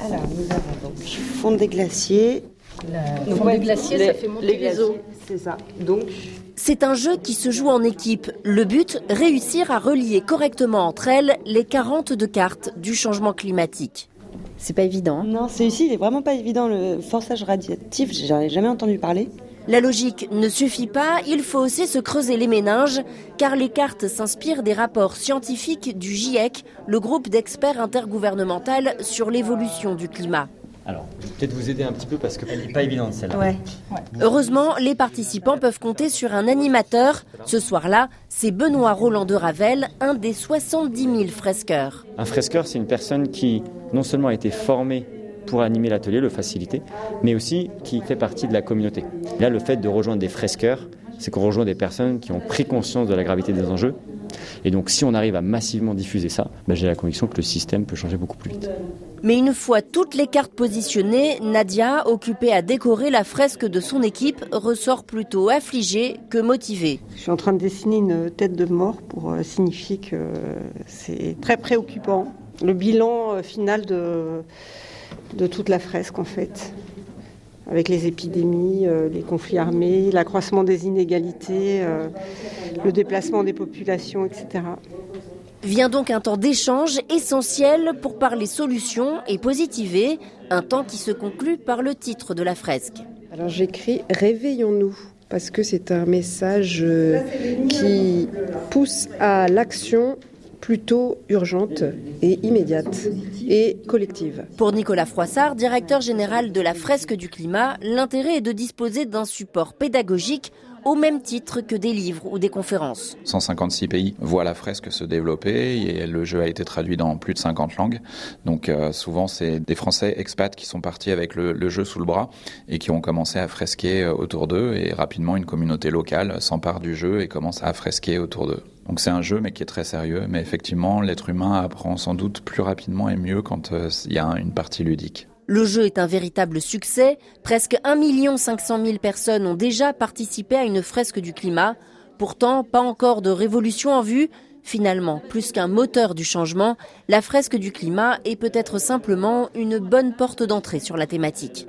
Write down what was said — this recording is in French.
Alors, nous avons donc fond des glaciers. Le fond des glaciers, ça fait monter les, eaux. C'est ça. Donc, c'est un jeu qui se joue en équipe. Le but, réussir à relier correctement entre elles les 42 cartes du changement climatique. C'est pas évident. Hein. Non, c'est ici, il est vraiment pas évident. Le forçage radiatif, j'en ai jamais entendu parler. La logique ne suffit pas, il faut aussi se creuser les méninges, car les cartes s'inspirent des rapports scientifiques du GIEC, le groupe d'experts intergouvernemental sur l'évolution du climat. Alors, je vais peut-être vous aider un petit peu parce qu'elle n'est pas évidente celle-là. Heureusement, les participants peuvent compter sur un animateur. Ce soir-là, c'est Benoît Roland de Ravel, un des 70 000 fresqueurs. Un fresqueur, c'est une personne qui non seulement a été formée pour animer l'atelier, le faciliter, mais aussi qui fait partie de la communauté. Là, le fait de rejoindre des fresqueurs, c'est qu'on rejoint des personnes qui ont pris conscience de la gravité des enjeux. Et donc, si on arrive à massivement diffuser ça, ben, j'ai la conviction que le système peut changer beaucoup plus vite. Mais une fois toutes les cartes positionnées, Nadia, occupée à décorer la fresque de son équipe, ressort plutôt affligée que motivée. Je suis en train de dessiner une tête de mort pour euh, signifier que c'est très préoccupant. Le bilan euh, final de de toute la fresque en fait, avec les épidémies, euh, les conflits armés, l'accroissement des inégalités, euh, le déplacement des populations, etc. Vient donc un temps d'échange essentiel pour parler solutions et positiver, un temps qui se conclut par le titre de la fresque. Alors j'écris Réveillons-nous parce que c'est un message euh, qui pousse à l'action plutôt urgente et immédiate et collective. Pour Nicolas Froissart, directeur général de la fresque du climat, l'intérêt est de disposer d'un support pédagogique au même titre que des livres ou des conférences. 156 pays voient la fresque se développer et le jeu a été traduit dans plus de 50 langues. Donc euh, souvent c'est des Français expats qui sont partis avec le, jeu sous le bras et qui ont commencé à fresquer euh, autour d'eux et rapidement une communauté locale s'empare du jeu et commence à fresquer autour d'eux. Donc c'est un jeu mais qui est très sérieux. Mais effectivement l'être humain apprend sans doute plus rapidement et mieux quand euh, il y a une partie ludique. Le jeu est un véritable succès. Presque 1 500 000 personnes ont déjà participé à une fresque du climat. Pourtant, pas encore de révolution en vue. Finalement, plus qu'un moteur du changement, la fresque du climat est peut-être simplement une bonne porte d'entrée sur la thématique.